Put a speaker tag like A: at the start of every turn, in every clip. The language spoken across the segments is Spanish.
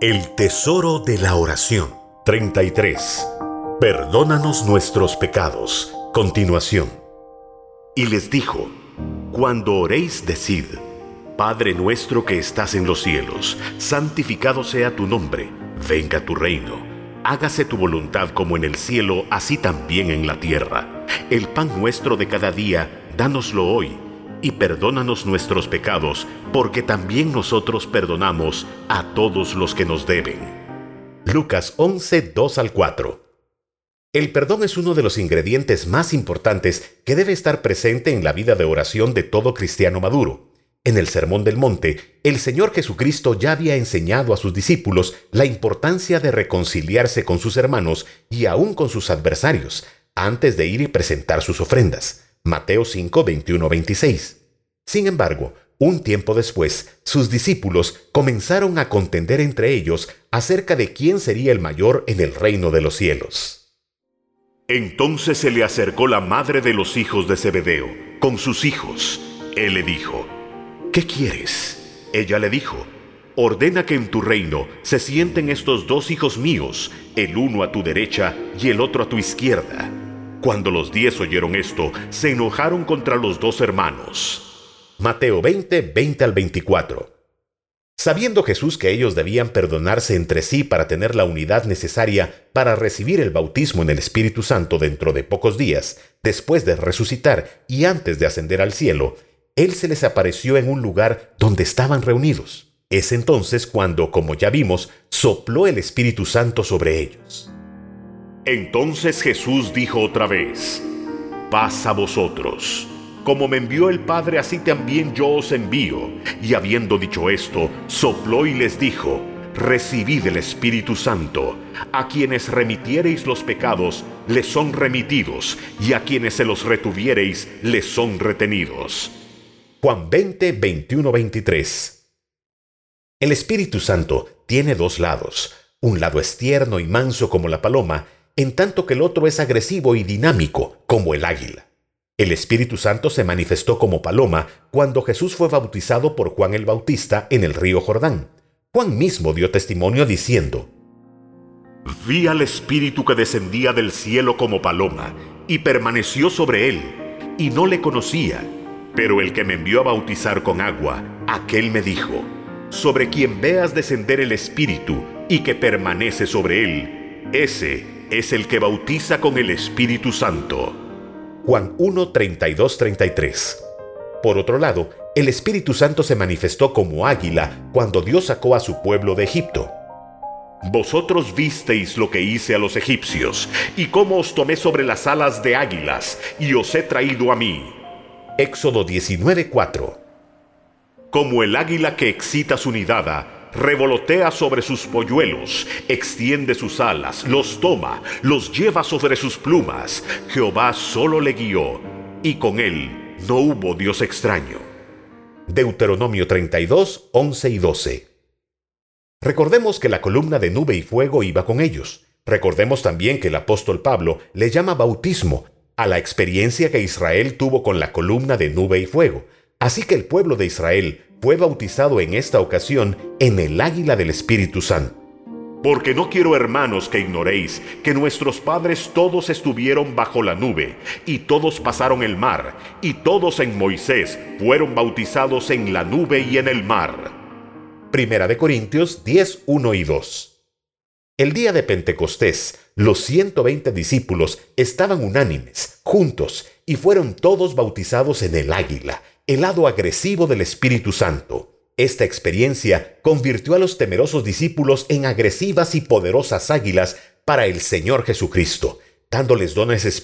A: El tesoro de la oración. 33. Perdónanos nuestros pecados. Continuación. Y les dijo, Cuando oréis, decid, Padre nuestro que estás en los cielos, santificado sea tu nombre, venga tu reino, hágase tu voluntad como en el cielo, así también en la tierra. El pan nuestro de cada día, dánoslo hoy y perdónanos nuestros pecados, porque también nosotros perdonamos a todos los que nos deben. Lucas 11, 2 al 4. El perdón es uno de los ingredientes más importantes que debe estar presente en la vida de oración de todo cristiano maduro. En el Sermón del Monte, el Señor Jesucristo ya había enseñado a sus discípulos la importancia de reconciliarse con sus hermanos y aún con sus adversarios, antes de ir y presentar sus ofrendas. Mateo 5, 21, 26. Sin embargo, un tiempo después, sus discípulos comenzaron a contender entre ellos acerca de quién sería el mayor en el reino de los cielos. Entonces se le acercó la madre de los hijos de Zebedeo, con sus hijos. Él le dijo, ¿qué quieres? Ella le dijo, ordena que en tu reino se sienten estos dos hijos míos, el uno a tu derecha y el otro a tu izquierda. Cuando los diez oyeron esto, se enojaron contra los dos hermanos. Mateo 20, 20 al 24. Sabiendo Jesús que ellos debían perdonarse entre sí para tener la unidad necesaria para recibir el bautismo en el Espíritu Santo dentro de pocos días, después de resucitar y antes de ascender al cielo, Él se les apareció en un lugar donde estaban reunidos. Es entonces cuando, como ya vimos, sopló el Espíritu Santo sobre ellos. Entonces Jesús dijo otra vez, paz a vosotros. Como me envió el Padre, así también yo os envío. Y habiendo dicho esto, sopló y les dijo, recibid el Espíritu Santo. A quienes remitiereis los pecados, les son remitidos, y a quienes se los retuviereis, les son retenidos. Juan 20, 21, 23. El Espíritu Santo tiene dos lados. Un lado es tierno y manso como la paloma, en tanto que el otro es agresivo y dinámico, como el águila. El Espíritu Santo se manifestó como paloma cuando Jesús fue bautizado por Juan el Bautista en el río Jordán. Juan mismo dio testimonio diciendo, Vi al Espíritu que descendía del cielo como paloma y permaneció sobre él, y no le conocía, pero el que me envió a bautizar con agua, aquel me dijo, Sobre quien veas descender el Espíritu y que permanece sobre él, ese es el que bautiza con el Espíritu Santo. Juan 1, 32, 33. Por otro lado, el Espíritu Santo se manifestó como águila cuando Dios sacó a su pueblo de Egipto. Vosotros visteis lo que hice a los egipcios, y cómo os tomé sobre las alas de águilas, y os he traído a mí. Éxodo 19:4 Como el águila que excita su nidada, revolotea sobre sus polluelos, extiende sus alas, los toma, los lleva sobre sus plumas. Jehová solo le guió, y con él no hubo Dios extraño. Deuteronomio 32, 11 y 12. Recordemos que la columna de nube y fuego iba con ellos. Recordemos también que el apóstol Pablo le llama bautismo a la experiencia que Israel tuvo con la columna de nube y fuego. Así que el pueblo de Israel fue bautizado en esta ocasión en el águila del Espíritu Santo. Porque no quiero, hermanos, que ignoréis que nuestros padres todos estuvieron bajo la nube, y todos pasaron el mar, y todos en Moisés fueron bautizados en la nube y en el mar. Primera de Corintios 10, 1 y 2. El día de Pentecostés, los 120 discípulos estaban unánimes, juntos, y fueron todos bautizados en el águila, el lado agresivo del Espíritu Santo. Esta experiencia convirtió a los temerosos discípulos en agresivas y poderosas águilas para el Señor Jesucristo, dándoles dones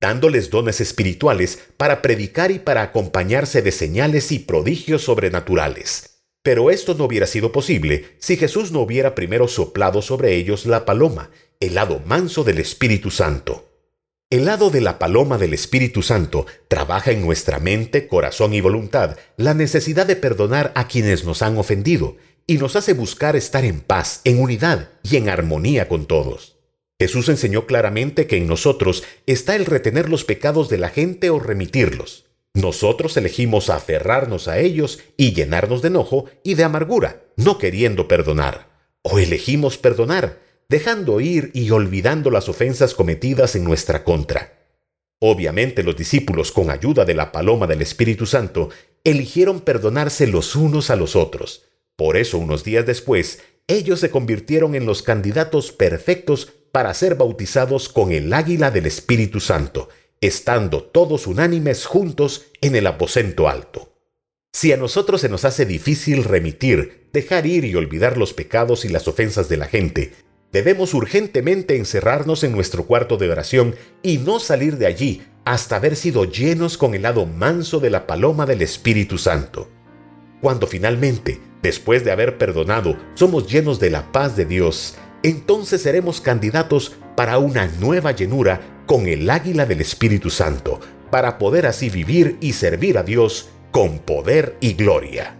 A: dándoles dones espirituales para predicar y para acompañarse de señales y prodigios sobrenaturales. Pero esto no hubiera sido posible si Jesús no hubiera primero soplado sobre ellos la paloma, el lado manso del Espíritu Santo. El lado de la paloma del Espíritu Santo trabaja en nuestra mente, corazón y voluntad la necesidad de perdonar a quienes nos han ofendido y nos hace buscar estar en paz, en unidad y en armonía con todos. Jesús enseñó claramente que en nosotros está el retener los pecados de la gente o remitirlos. Nosotros elegimos aferrarnos a ellos y llenarnos de enojo y de amargura, no queriendo perdonar. o elegimos perdonar, dejando ir y olvidando las ofensas cometidas en nuestra contra. Obviamente los discípulos, con ayuda de la paloma del Espíritu Santo, eligieron perdonarse los unos a los otros. Por eso, unos días después, ellos se convirtieron en los candidatos perfectos para ser bautizados con el águila del Espíritu Santo, estando todos unánimes juntos en el aposento alto. Si a nosotros se nos hace difícil remitir, dejar ir y olvidar los pecados y las ofensas de la gente, debemos urgentemente encerrarnos en nuestro cuarto de oración y no salir de allí hasta haber sido llenos con el lado manso de la paloma del Espíritu Santo. Cuando finalmente, después de haber perdonado, somos llenos de la paz de Dios, entonces seremos candidatos para una nueva llenura con el águila del Espíritu Santo, para poder así vivir y servir a Dios con poder y gloria.